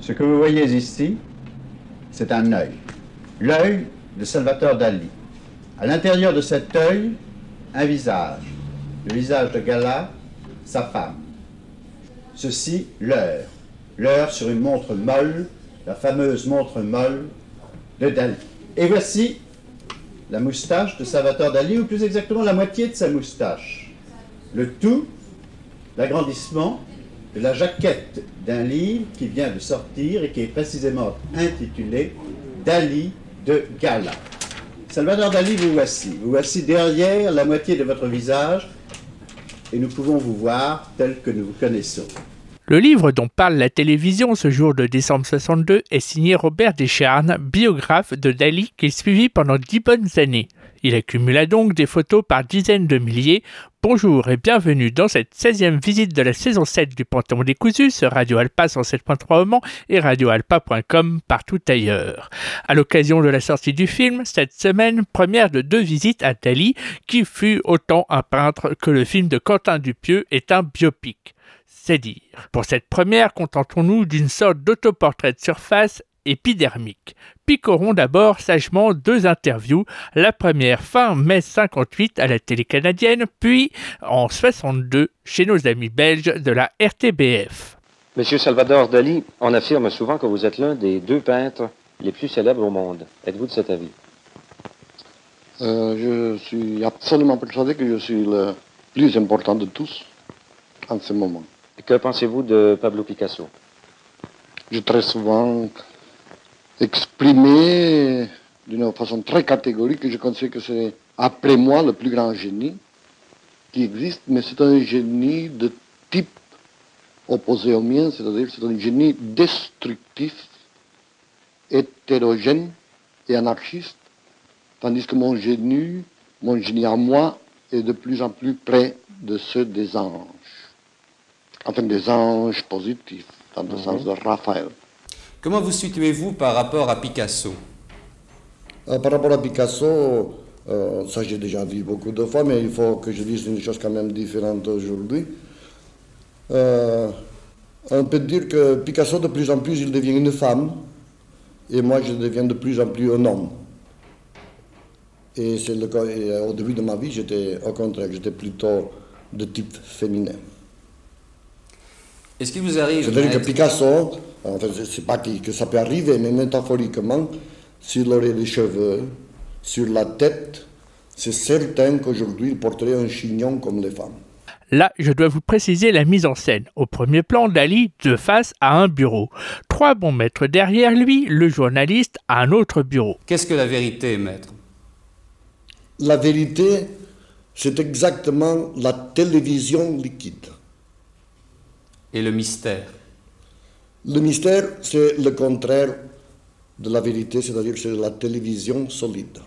Ce que vous voyez ici, c'est un œil. L'œil de Salvatore Dali. À l'intérieur de cet œil, un visage. Le visage de Gala, sa femme. Ceci, l'heure. L'heure sur une montre molle, la fameuse montre molle de Dali. Et voici la moustache de Salvatore Dali, ou plus exactement la moitié de sa moustache. Le tout, l'agrandissement de la jaquette d'un livre qui vient de sortir et qui est précisément intitulé Dali de Gala. Salvador Dali, vous voici. Vous voici derrière la moitié de votre visage et nous pouvons vous voir tel que nous vous connaissons. Le livre dont parle la télévision ce jour de décembre 62 est signé Robert Descharnes, biographe de Dali qu'il suivit pendant dix bonnes années. Il accumula donc des photos par dizaines de milliers. Bonjour et bienvenue dans cette 16e visite de la saison 7 du Panthéon décousu sur Radio Alpa 107.3 au Mans et radioalpa.com partout ailleurs. À l'occasion de la sortie du film, cette semaine, première de deux visites à Dali, qui fut autant un peintre que le film de Quentin Dupieux est un biopic c'est dire. Pour cette première, contentons-nous d'une sorte d'autoportrait de surface épidermique. Picorons d'abord sagement deux interviews, la première fin mai 58 à la télé canadienne, puis en 62 chez nos amis belges de la RTBF. Monsieur Salvador Dali, on affirme souvent que vous êtes l'un des deux peintres les plus célèbres au monde. Êtes-vous de cet avis? Euh, Je suis absolument persuadé que je suis le plus important de tous en ce moment. Que pensez-vous de Pablo Picasso? J'ai très souvent exprimé d'une façon très catégorique que je considère que c'est, après moi, le plus grand génie qui existe, mais c'est un génie de type opposé au mien, c'est-à-dire c'est un génie destructif, hétérogène et anarchiste, tandis que mon génie, mon génie à moi, est de plus en plus près de ceux des anges enfin des anges positifs, dans le sens de Raphaël. Comment vous situez-vous par rapport à Picasso? Euh, Par rapport à Picasso, euh, ça j'ai déjà vu beaucoup de fois, mais il faut que je dise une chose quand même différente aujourd'hui. Euh, on peut dire que Picasso, de plus en plus, il devient une femme, et moi, je deviens de plus en plus un homme. Et c'est le cas. au début de ma vie, j'étais au contraire, j'étais plutôt de type féminin. Est-ce qu'il vous arrive C'est-à-dire que Picasso, en fait, c'est pas que ça peut arriver, mais métaphoriquement, s'il aurait des cheveux sur la tête, c'est certain qu'aujourd'hui, il porterait un chignon comme les femmes. Là, je dois vous préciser la mise en scène. Au premier plan, Dali, de face à un bureau. Trois bons mètres derrière lui, le journaliste à un autre bureau. Qu'est-ce que la vérité, maître? La vérité, c'est exactement la télévision liquide. Et le mystère? Le mystère, c'est le contraire de la vérité, c'est-à-dire c'est la télévision solide.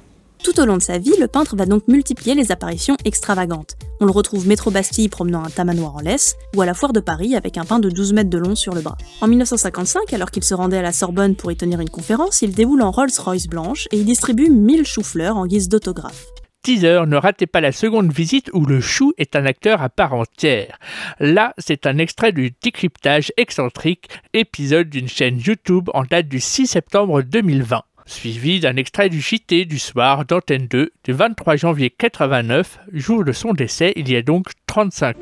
Tout au long de sa vie, le peintre va donc multiplier les apparitions extravagantes. On le retrouve métro Bastille promenant un tamanoir en laisse, ou à la foire de Paris avec un pain de 12 mètres de long sur le bras. En 1955, alors qu'il se rendait à la Sorbonne pour y tenir une conférence, il déboule en Rolls-Royce blanche et y distribue 1000 choux-fleurs en guise d'autographe. Teaser, ne ratez pas la seconde visite où le chou est un acteur à part entière. Là, c'est un extrait du décryptage excentrique, épisode d'une chaîne YouTube en date du 6 septembre 2020 suivi d'un extrait du JT du soir d'Antenne 2 du 23 janvier 89, jour de son décès il y a donc 35 ans.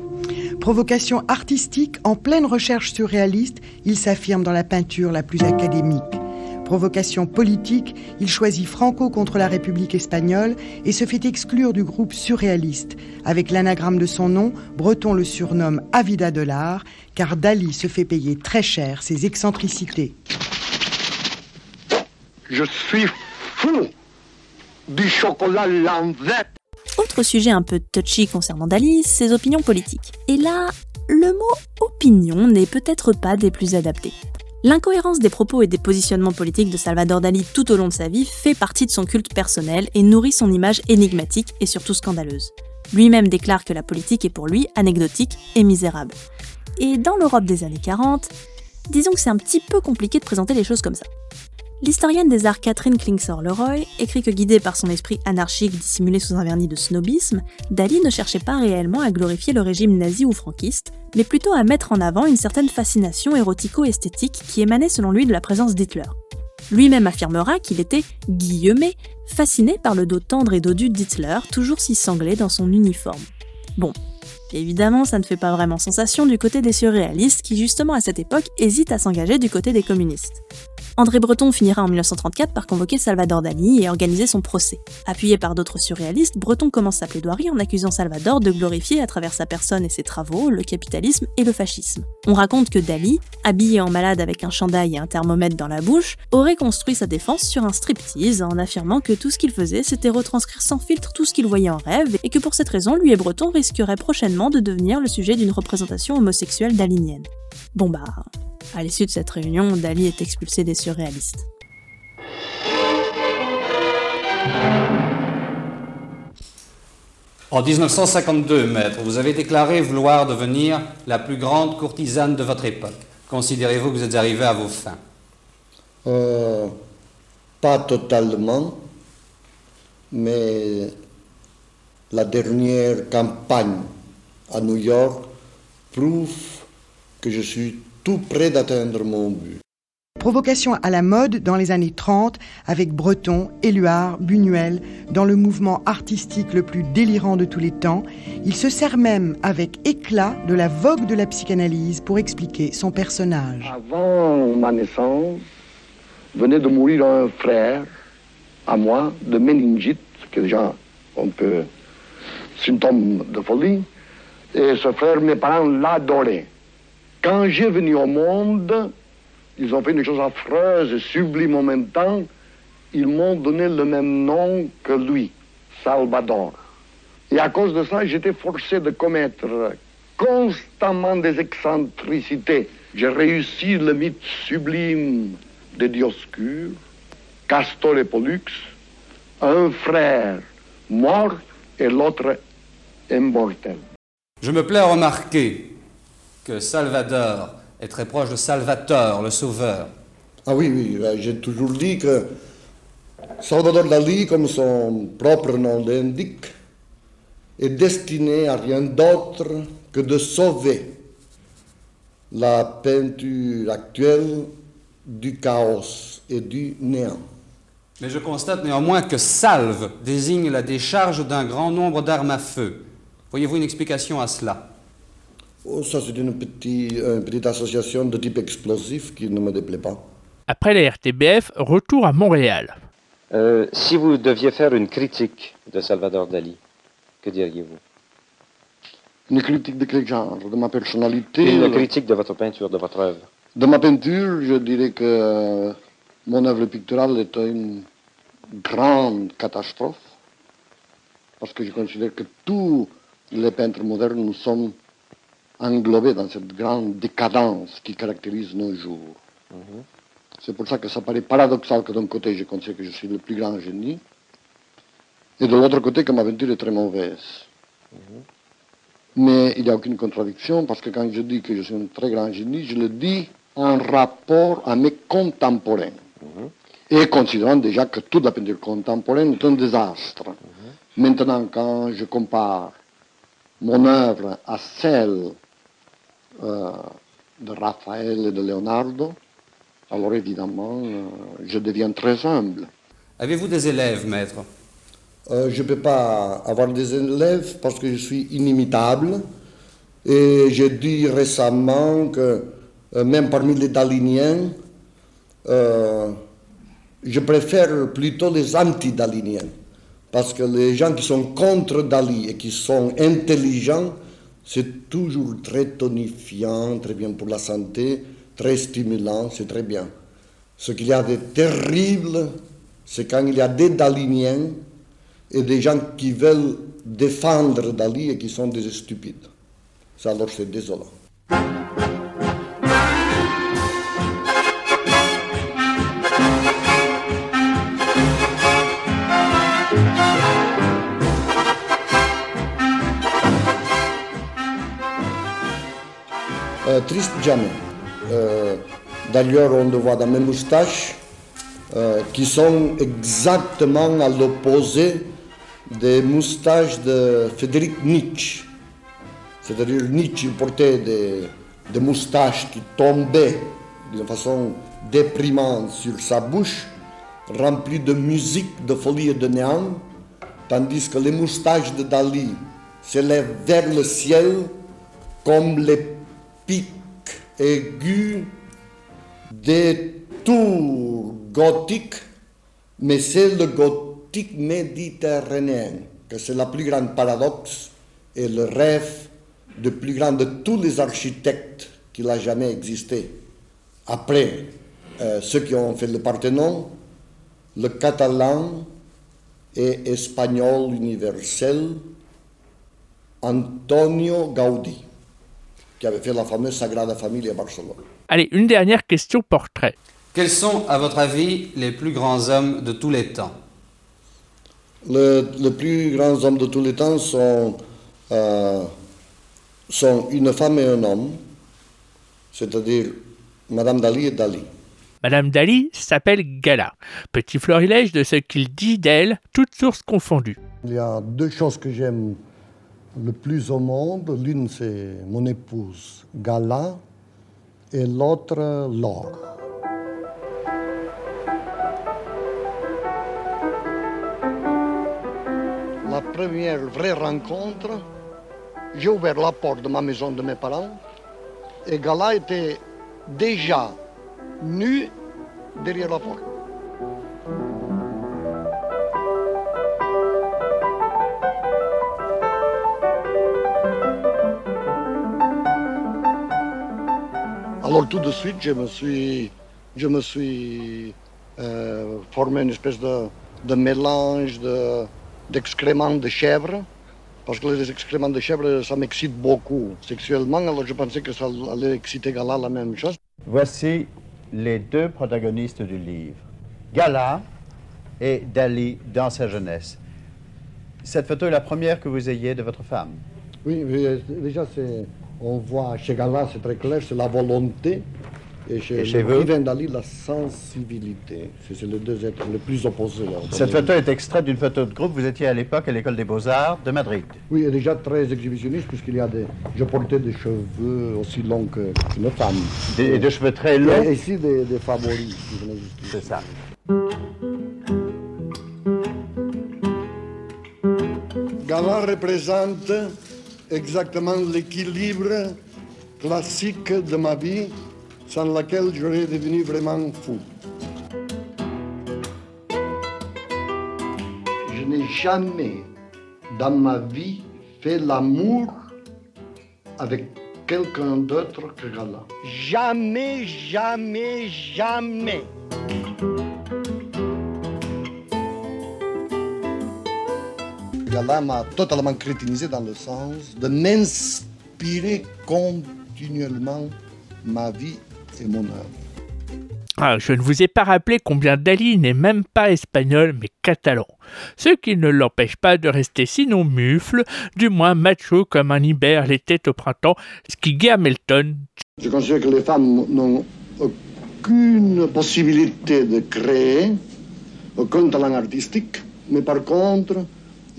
Provocation artistique en pleine recherche surréaliste, il s'affirme dans la peinture la plus académique provocation politique, il choisit Franco contre la République espagnole et se fait exclure du groupe surréaliste. Avec l'anagramme de son nom, Breton le surnomme Avida de l'art, car Dali se fait payer très cher ses excentricités. Je suis fou du chocolat l'envers. Autre sujet un peu touchy concernant Dali, ses opinions politiques. Et là, le mot opinion n'est peut-être pas des plus adaptés. L'incohérence des propos et des positionnements politiques de Salvador Dali tout au long de sa vie fait partie de son culte personnel et nourrit son image énigmatique et surtout scandaleuse. Lui-même déclare que la politique est pour lui anecdotique et misérable. Et dans l'Europe des années 40, disons que c'est un petit peu compliqué de présenter les choses comme ça. L'historienne des arts Catherine Klingsor-Leroy écrit que guidée par son esprit anarchique dissimulé sous un vernis de snobisme, Dali ne cherchait pas réellement à glorifier le régime nazi ou franquiste, mais plutôt à mettre en avant une certaine fascination érotico-esthétique qui émanait selon lui de la présence d'Hitler. Lui-même affirmera qu'il était guillemets fasciné par le dos tendre et dodu d'Hitler, toujours si sanglé dans son uniforme. Bon, évidemment, ça ne fait pas vraiment sensation du côté des surréalistes qui, justement à cette époque, hésitent à s'engager du côté des communistes. André Breton finira en 1934 par convoquer Salvador Dali et organiser son procès. Appuyé par d'autres surréalistes, Breton commence sa plaidoirie en accusant Salvador de glorifier à travers sa personne et ses travaux le capitalisme et le fascisme. On raconte que Dali, habillé en malade avec un chandail et un thermomètre dans la bouche, aurait construit sa défense sur un striptease en affirmant que tout ce qu'il faisait c'était retranscrire sans filtre tout ce qu'il voyait en rêve et que pour cette raison lui et Breton risqueraient prochainement de devenir le sujet d'une représentation homosexuelle dalinienne. Bon bah, à l'issue de cette réunion, Dali est expulsé des surréalistes. En 1952, maître, vous avez déclaré vouloir devenir la plus grande courtisane de votre époque. Considérez-vous que vous êtes arrivé à vos fins? Euh, pas totalement, mais la dernière campagne à New York prouve que je suis tout près d'atteindre mon but. Provocation à la mode dans les années 30 avec Breton, Éluard, Buñuel, dans le mouvement artistique le plus délirant de tous les temps, il se sert même avec éclat de la vogue de la psychanalyse pour expliquer son personnage. Avant ma naissance, venait de mourir un frère à moi de méningite, qui est déjà un peu symptôme de folie. Et ce frère, mes parents l'adoraient. Quand j'ai venu au monde, ils ont fait une chose affreuse et sublime en même temps. Ils m'ont donné le même nom que lui, Salvador. Et à cause de ça, j'étais forcé de commettre constamment des excentricités. J'ai réussi le mythe sublime de Dioscure, Castor et Pollux, un frère mort et l'autre immortel. Je me plais à remarquer que Salvador est très proche de Salvator, le sauveur. Ah oui, oui, euh, j'ai toujours dit que Salvador Dali, comme son propre nom l'indique, est destiné à rien d'autre que de sauver la peinture actuelle du chaos et du néant. Mais je constate néanmoins que salve désigne la décharge d'un grand nombre d'armes à feu. Voyez-vous une explication à cela? Ça, c'est une petite, une petite association de type explosif qui ne me déplaît pas. Après la RTBF, retour à Montréal. Euh, si vous deviez faire une critique de Salvador Dali, que diriez-vous? Une critique de quel genre? De ma personnalité? Une le- critique de votre peinture, de votre œuvre. De ma peinture, je dirais que euh, mon œuvre picturale est une grande catastrophe, parce que je considère que tous les peintres modernes nous sommes englobés dans cette grande décadence qui caractérise nos jours. C'est pour ça que ça paraît paradoxal que d'un côté je considère que je suis le plus grand génie, et de l'autre côté que ma peinture est très mauvaise. Mais il n'y a aucune contradiction parce que quand je dis que je suis un très grand génie, je le dis en rapport à mes contemporains. Et considérant déjà que toute la peinture contemporaine est un désastre. Maintenant, quand je compare mon œuvre à celle euh, de Raphaël et de Leonardo, alors évidemment, euh, je deviens très humble. Avez-vous des élèves, maître? Euh, je ne peux pas avoir des élèves parce que je suis inimitable. Et j'ai dit récemment que euh, même parmi les daliniens, euh, je préfère plutôt les anti-daliniens. Parce que les gens qui sont contre Dali et qui sont intelligents, c'est toujours très tonifiant, très bien pour la santé, très stimulant, c'est très bien. Ce qu'il y a de terrible, c'est quand il y a des daliniens et des gens qui veulent défendre Dali et qui sont des stupides. Ça, alors, c'est désolant. Triste jamais. Euh, D'ailleurs, on le voit dans mes moustaches. euh, qui sont exactement à l'opposé des moustaches de Frédéric Nietzsche. C'est-à-dire Nietzsche portait des, des moustaches qui tombaient d'une façon déprimante sur sa bouche, remplies de musique, de folie et de néant, tandis que les moustaches de Dali s'élèvent vers le ciel comme les aigus des tours gothiques, mais c'est le gothique méditerranéen, que c'est la plus grande paradoxe et le rêve le plus grand de tous les architectes qu'il a jamais existé. Après euh, ceux qui ont fait le Parthénon, le catalan et espagnol universel Antonio Gaudí, qui avait fait la fameuse Sagrada Familia à Barcelone. Allez, une dernière question portrait. Quels sont, à votre avis, les plus grands hommes de tous les temps? Le- les plus grands hommes de tous les temps sont, euh, sont une femme et un homme, c'est-à-dire Madame Dali et Dali. Madame Dali s'appelle Gala. Petit florilège de ce qu'il dit d'elle, toutes sources confondues. Il y a deux choses que j'aime le plus au monde. L'une, c'est mon épouse Gala et l'autre, Laure. La première vraie rencontre, j'ai ouvert la porte de ma maison de mes parents et Gala était déjà nue derrière la porte. Alors tout de suite, je me suis, je me suis euh, formé une espèce de, de mélange de- d'excréments de, chèvre, parce que les excréments de chèvre, ça m'excite beaucoup sexuellement, alors je pensais que ça allait exciter Gala la même chose. Voici les deux protagonistes du livre, Gala et Dali dans sa jeunesse. Cette photo est la première que vous ayez de votre femme. Oui, oui, euh, déjà, c'est, on voit chez Gala, c'est très clair, c'est la volonté. Et chez, Et chez Dali, la sensibilité. C'est, les deux êtres les plus opposés. là. Cette photo est extraite d'une photo de groupe. Vous étiez à l'époque à l'école des beaux-arts de Madrid. Oui, et déjà très exhibitionniste, puisqu'il y a des. Je portais des cheveux aussi longs que- qu'une femme. Des, des cheveux très Et longs. ici, des, des favoris. C'est ça. Gala représente exactement l'équilibre classique de ma vie, sans laquelle j'aurais devenu vraiment fou. Je n'ai jamais dans ma vie fait l'amour avec quelqu'un d'autre que Gala. Jamais, jamais, jamais. Gala m'a totalement crétinisé dans le sens de m'inspirer continuellement ma vie et mon œuvre. Ah, je ne vous ai pas rappelé combien Dali n'est même pas espagnol mais catalan. Ce qui ne l'empêche pas de rester sinon mufle, du moins macho comme un Ibère l'était au printemps, ce qui Guy Melton. Je considère que les femmes n'ont aucune possibilité de créer, aucun talent artistique, mais par contre,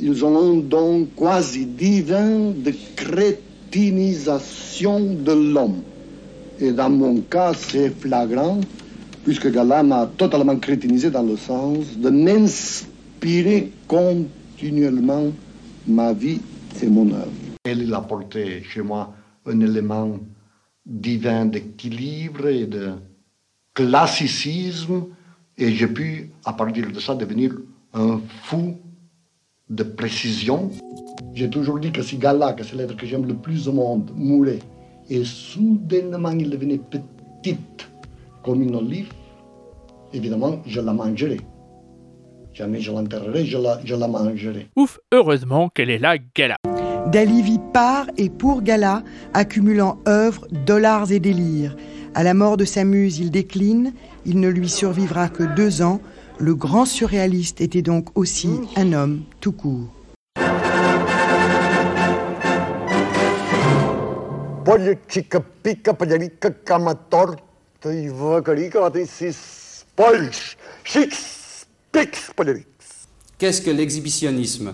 ils ont un don quasi divin de crétinisation de l'homme. Et dans mon cas, c'est flagrant, puisque Gala m'a totalement crétinisé dans le sens de m'inspirer continuellement ma vie et mon œuvre. Elle il a apporté chez moi un élément divin d'équilibre et de classicisme, et j'ai pu, à partir de ça, devenir un fou de précision. J'ai toujours dit que si Gala, que c'est l'être que j'aime le plus au monde, mourait, et soudainement il devenait petite comme une olive, évidemment, je la mangerai. Jamais je l'enterrerai, je la, je la mangerai. Ouf, heureusement qu'elle est là, Gala. Dali vit par et pour Gala, accumulant œuvres, dollars et délires. À la mort de sa muse, il décline. Il ne lui survivra que deux ans. Le grand surréaliste était donc aussi un homme tout court. Qu'est-ce que l'exhibitionnisme?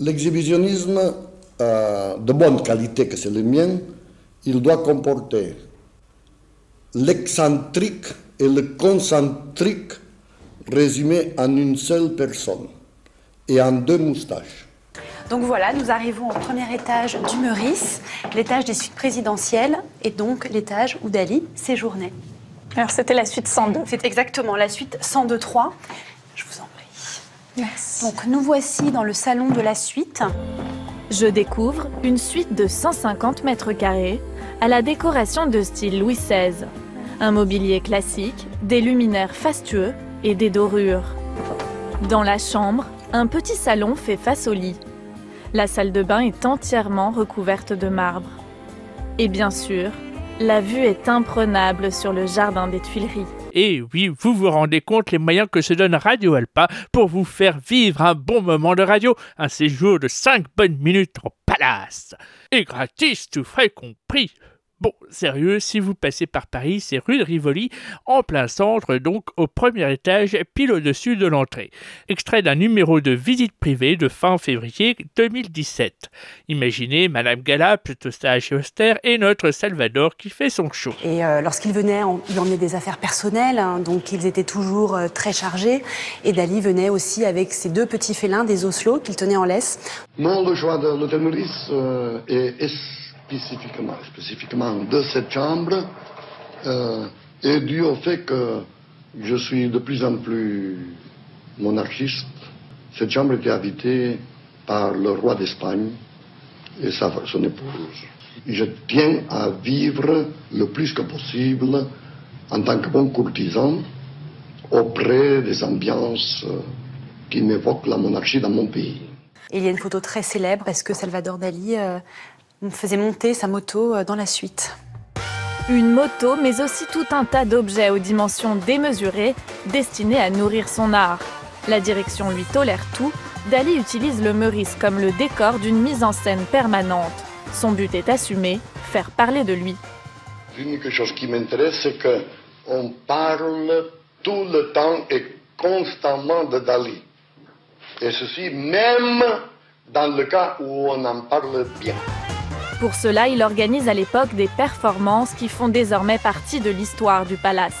L'exhibitionnisme euh, de bonne qualité que c'est le mien, il doit comporter l'excentrique et le concentrique résumés en une seule personne et en deux moustaches. Donc voilà, nous arrivons au premier étage du Meurice, l'étage des suites présidentielles et donc l'étage où Dali séjournait. Alors c'était la suite 102. C'est exactement la suite 102-3. Je vous en prie. Merci. Donc nous voici dans le salon de la suite. Je découvre une suite de 150 mètres carrés à la décoration de style Louis XVI. Un mobilier classique, des luminaires fastueux et des dorures. Dans la chambre, un petit salon fait face au lit. La salle de bain est entièrement recouverte de marbre. Et bien sûr, la vue est imprenable sur le jardin des Tuileries. Et oui, vous vous rendez compte les moyens que se donne Radio Alpa pour vous faire vivre un bon moment de radio, un séjour de 5 bonnes minutes en palace. Et gratis, tout frais compris. Bon, sérieux, si vous passez par Paris, c'est rue de Rivoli, en plein centre, donc au premier étage, pile au-dessus de l'entrée. Extrait d'un numéro de visite privée de fin février 2017. Imaginez Madame Gala, plutôt sage et austère, et notre Salvador qui fait son show. Et euh, lorsqu'il venait, on- il emmenait des affaires personnelles, hein, donc ils étaient toujours euh, très chargés. Et Dali venait aussi avec ses deux petits félins, des oslo qu'il tenait en laisse. Non, le choix de l'hôtel Maurice euh, est, est spécifiquement, de cette chambre euh, est dû au fait que je suis de plus en plus monarchiste. Cette chambre était habitée par le roi d'Espagne et son épouse. Je tiens à vivre le plus que possible en tant que bon courtisan auprès des ambiances euh, qui m'évoquent la monarchie dans mon pays. Et il y a une photo très célèbre parce que Salvador Dali euh, faisait monter sa moto euh, dans la suite. Une moto, mais aussi tout un tas d'objets aux dimensions démesurées, destinés à nourrir son art. La direction lui tolère tout, Dali utilise le Meurice comme le décor d'une mise en scène permanente. Son but est assumé, faire parler de lui. L'unique chose qui m'intéresse, c'est qu'on parle tout le temps et constamment de Dali. Et ceci même dans le cas où on en parle bien. Pour cela, il organise à l'époque des performances qui font désormais partie de l'histoire du palace.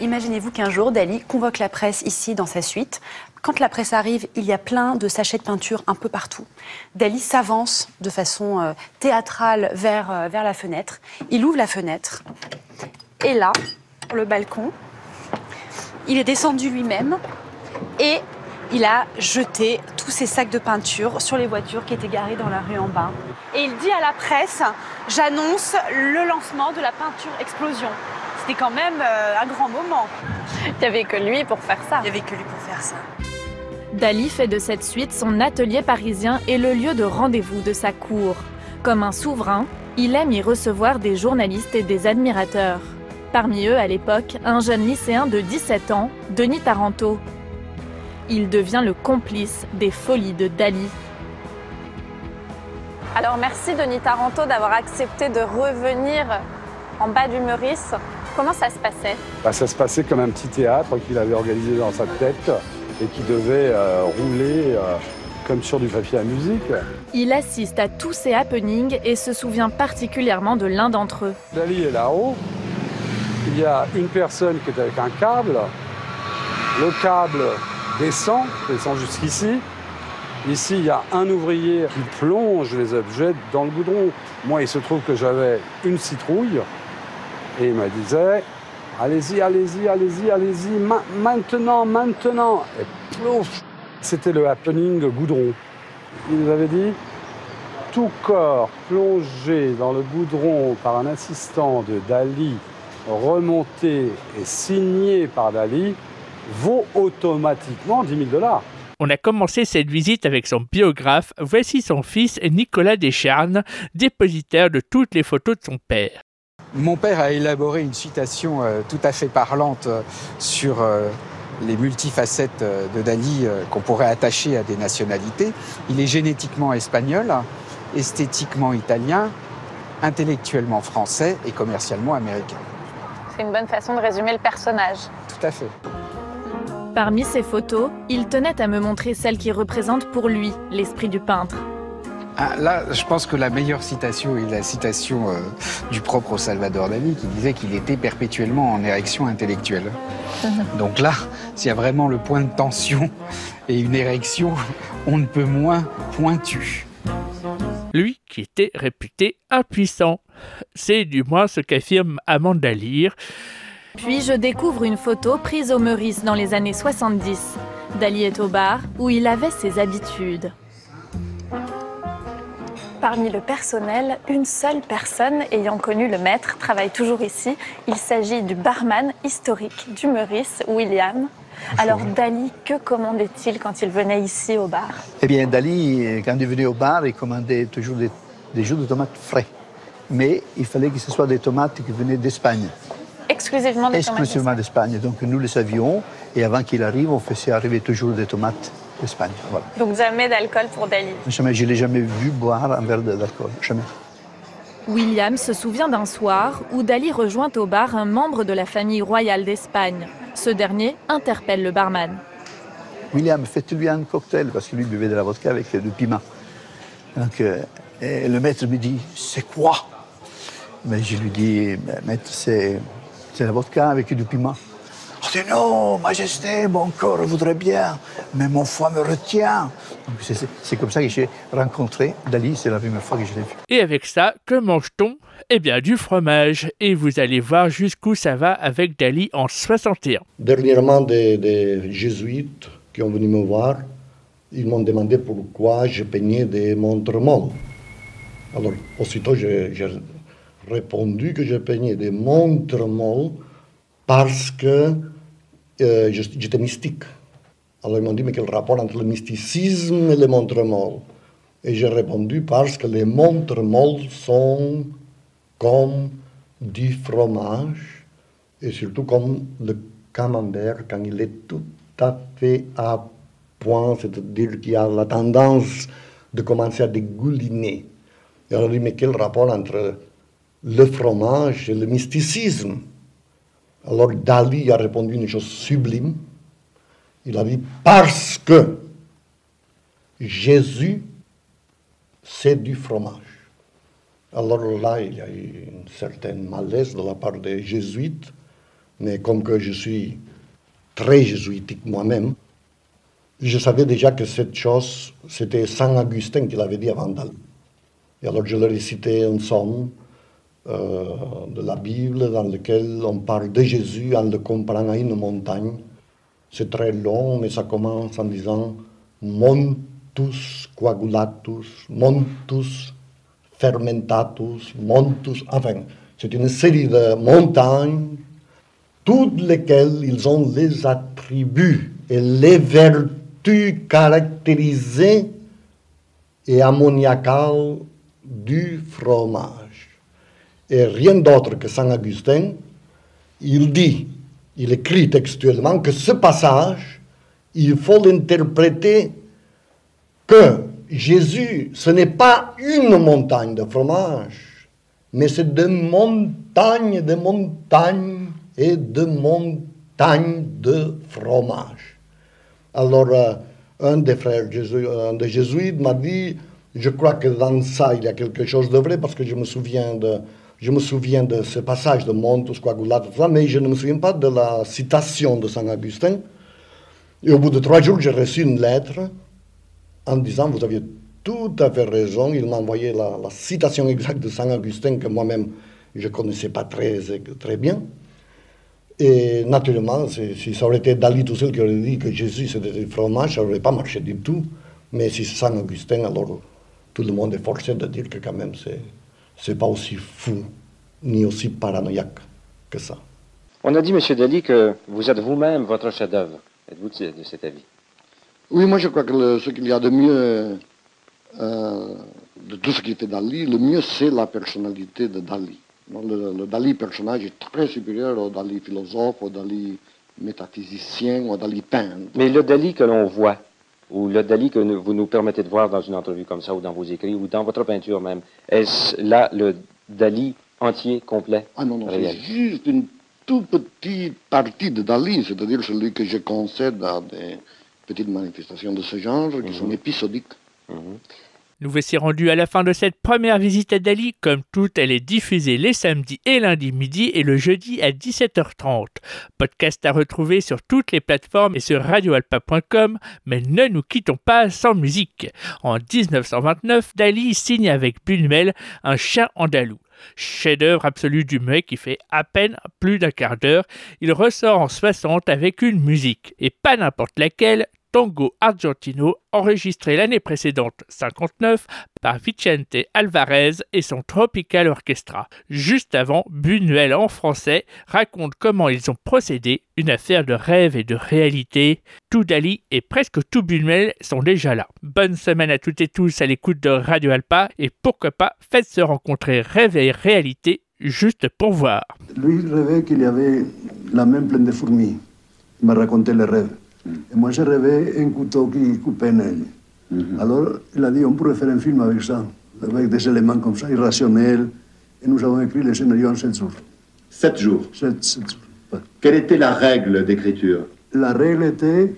Imaginez-vous qu'un jour, Dali convoque la presse ici dans sa suite. Quand la presse arrive, il y a plein de sachets de peinture un peu partout. Dali s'avance de façon euh, théâtrale vers, euh, vers la fenêtre. Il ouvre la fenêtre. Et là, sur le balcon, il est descendu lui-même et il a jeté tous ses sacs de peinture sur les voitures qui étaient garées dans la rue en bas. Et il dit à la presse J'annonce le lancement de la peinture explosion. C'était quand même euh, un grand moment. Il n'y avait que lui pour faire ça. Il n'y avait que lui pour faire ça. Dali fait de cette suite son atelier parisien et le lieu de rendez-vous de sa cour. Comme un souverain, il aime y recevoir des journalistes et des admirateurs. Parmi eux, à l'époque, un jeune lycéen de 17 ans, Denis Taranto. Il devient le complice des folies de Dali. Alors merci Denis Taranto d'avoir accepté de revenir en bas du Meurice. Comment ça se passait? Bah, ça se passait comme un petit théâtre qu'il avait organisé dans sa tête et qui devait euh, rouler euh, comme sur du papier à musique. Il assiste à tous ces happenings et se souvient particulièrement de l'un d'entre eux. Dali est là-haut. Il y a une personne qui est avec un câble. Le câble descend, descend jusqu'ici. Ici, il y a un ouvrier qui plonge les objets dans le goudron. Moi, il se trouve que j'avais une citrouille et il me disait Allez-y, allez-y, allez-y, allez-y, ma- maintenant, maintenant. Et plouf C'était le happening goudron. Il nous avait dit Tout corps plongé dans le goudron par un assistant de Dali, remonté et signé par Dali, vaut automatiquement 10 000 dollars. On a commencé cette visite avec son biographe. Voici son fils Nicolas Descharnes, dépositaire de toutes les photos de son père. Mon père a élaboré une citation euh, tout à fait parlante euh, sur euh, les multifacettes de Dali qu'on pourrait attacher à des nationalités. Il est génétiquement espagnol, esthétiquement italien, intellectuellement français et commercialement américain. C'est une bonne façon de résumer le personnage. Tout à fait. Parmi ces photos, il tenait à me montrer celle qui représente pour lui l'esprit du peintre. Ah, là, je pense que la meilleure citation est la citation euh, du propre Salvador Dali qui disait qu'il était perpétuellement en érection intellectuelle. Donc là, s'il y a vraiment le point de tension et une érection, on ne peut moins pointu. Lui qui était réputé impuissant. C'est du moins ce qu'affirme Amanda Lear. Puis je découvre une photo prise au Meurice dans les années 70. Dali est au bar où il avait ses habitudes. Parmi le personnel, une seule personne ayant connu le maître travaille toujours ici. Il s'agit du barman historique du Meurice, William. Alors Dali, que commandait-il quand il venait ici au bar? Eh bien, Dali, quand il venait au bar, il commandait toujours des, des jus de tomates frais. Mais il fallait que ce soit des tomates qui venaient d'Espagne. Exclusivement des Exclusivement d'Espagne. Donc nous le savions. Et avant qu'il arrive, on faisait arriver toujours des tomates d'Espagne. Voilà. Donc jamais d'alcool pour Dali. Jamais, je ne l'ai jamais vu boire un verre d'alcool. Jamais. William se souvient d'un soir où Dali rejoint au bar un membre de la famille royale d'Espagne. Ce dernier interpelle le barman. William, faites-lui un cocktail, parce que lui buvait de la vodka avec du piment. Donc, euh, et le maître me dit, c'est quoi? Mais je lui dis, maître, c'est c'est la vodka avec du piment. Oh, dit non, Majesté, mon corps voudrait bien, mais mon foie me retient. C'est comme ça que j'ai rencontré Dali, c'est la première fois que je l'ai vu. Et avec ça, que mange-t-on? Eh bien, du fromage. Et vous allez voir jusqu'où ça va avec Dali en 61. Dernièrement, des, des jésuites qui ont venu me voir, ils m'ont demandé pourquoi je peignais des montres molles. Alors, aussitôt, j'ai répondu que je peignais des montres molles parce que euh, j'étais mystique. Alors ils m'ont dit, mais quel rapport entre le mysticisme et les montres molles? Et j'ai répondu, parce que les montres molles sont comme du fromage, et surtout comme le camembert quand il est tout à fait à point, c'est-à-dire qu'il a la tendance de commencer à dégouliner. Et alors, dit, mais quel rapport entre le fromage et le mysticisme. Alors Dali a répondu une chose sublime. Il a dit parce que Jésus, c'est du fromage. Alors là, il y a eu une certaine malaise de la part des jésuites, mais comme que je suis très jésuitique moi-même, je savais déjà que cette chose, c'était Saint Augustin qui l'avait dit avant Dali. Et alors je leur ai cité un somme euh, de la Bible dans lequel on parle de Jésus en le comparant à une montagne. C'est très long, mais ça commence en disant montus coagulatus, montus fermentatus, montus. Enfin, c'est une série de montagnes, toutes lesquelles ils ont les attributs et les vertus caractérisées et ammoniacales du fromage et rien d'autre que Saint Augustin, il dit, il écrit textuellement que ce passage, il faut l'interpréter que Jésus, ce n'est pas une montagne de fromage, mais c'est de montagnes, de montagnes et de montagnes de fromage. Alors, euh, un des frères un des jésuites m'a dit, je crois que dans ça, il y a quelque chose de vrai, parce que je me souviens de, je me souviens de ce passage de Montus Coagulatus, mais je ne me souviens pas de la citation de Saint Augustin. Et au bout de trois jours, j'ai reçu une lettre en disant Vous aviez tout à fait raison. Il m'a envoyé la, citation exacte de Saint Augustin que moi-même je ne connaissais pas très, très bien. Et naturellement, si ça aurait été Dali tout seul qui aurait dit que Jésus c'était du fromage, ça n'aurait pas marché du tout. Mais si c'est Saint Augustin, alors tout le monde est forcé de dire que quand même c'est c'est pas aussi fou ni aussi paranoïaque que ça. On a dit, M. Dali, que vous êtes vous-même votre chef-d'œuvre. Êtes-vous de, cet avis? Oui, moi je crois que ce qu'il y a de mieux euh, de tout ce qui était Dali, le mieux c'est la personnalité de Dali. Le, le, Dali personnage est très supérieur au Dali philosophe, au Dali métaphysicien, au Dali peintre. Mais le Dali que l'on voit, ou le Dali que vous nous permettez de voir dans une entrevue comme ça, ou dans vos écrits, ou dans votre peinture même, est-ce là le Dali entier, complet Ah non, non, c'est juste une tout petit parti de Dali, c'est-à-dire celui que je concède à des petites manifestations de ce genre qui sont épisodiques. Nous voici rendus à la fin de cette première visite à Dali. Comme toute, elle est diffusée les samedis et lundis midi et le jeudi à 17h30. Podcast à retrouver sur toutes les plateformes et sur radioalpa.com, mais ne nous quittons pas sans musique. En 1929, Dali signe avec Buñuel un chien andalou. Chef-d'œuvre absolu du muet qui fait à peine plus d'un quart d'heure, il ressort en 60 avec une musique, et pas n'importe laquelle, Tango Argentino, enregistré l'année précédente, 59, par Vicente Alvarez et son Tropical Orchestra. Juste avant, Buñuel en français raconte comment ils ont procédé, une affaire de rêve et de réalité. Tout Dali et presque tout Buñuel sont déjà là. Bonne semaine à toutes et tous à l'écoute de Radio Alpa et pourquoi pas faites se rencontrer rêve et réalité juste pour voir. Lui rêvait qu'il y avait la main pleine de fourmis. Il m'a raconté les rêves. Et moi, j'ai rêvé un couteau qui coupait un œil. Alors, il a dit, on pourrait faire un film avec ça, avec des éléments comme ça, irrationnels. Et nous avons écrit le scénario en sept jours. Sept jours. Sept, sept jours. ouais. Quelle était la règle d'écriture? La règle était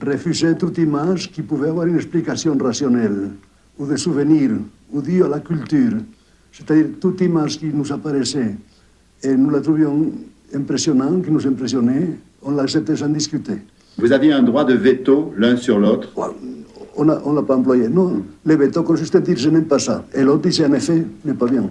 refuser toute image qui pouvait avoir une explication rationnelle, ou des souvenirs, ou due à la culture. C'est-à-dire toute image qui nous apparaissait et nous la trouvions impressionnante, qui nous impressionnait, on l'acceptait sans discuter. Vous aviez un droit de veto l'un sur l'autre On ne l'a pas employé. Non, le veto consiste à dire je n'aime pas ça. Et l'autre disait en effet, n'est pas bien.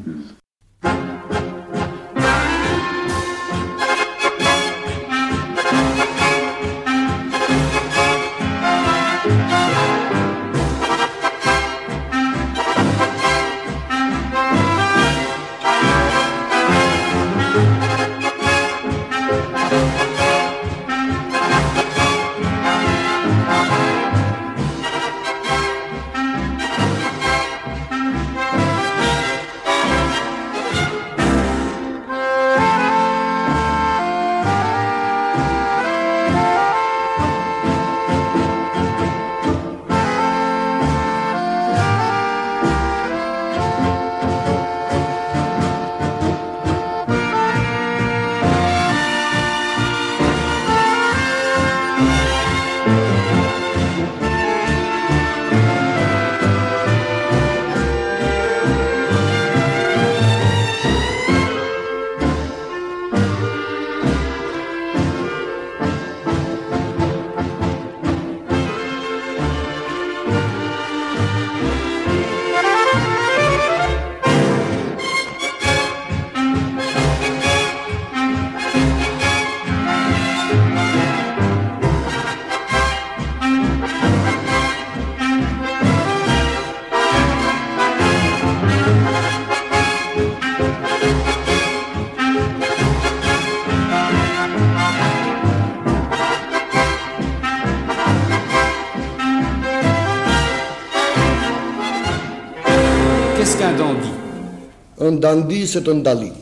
të ndandiset të ndalit.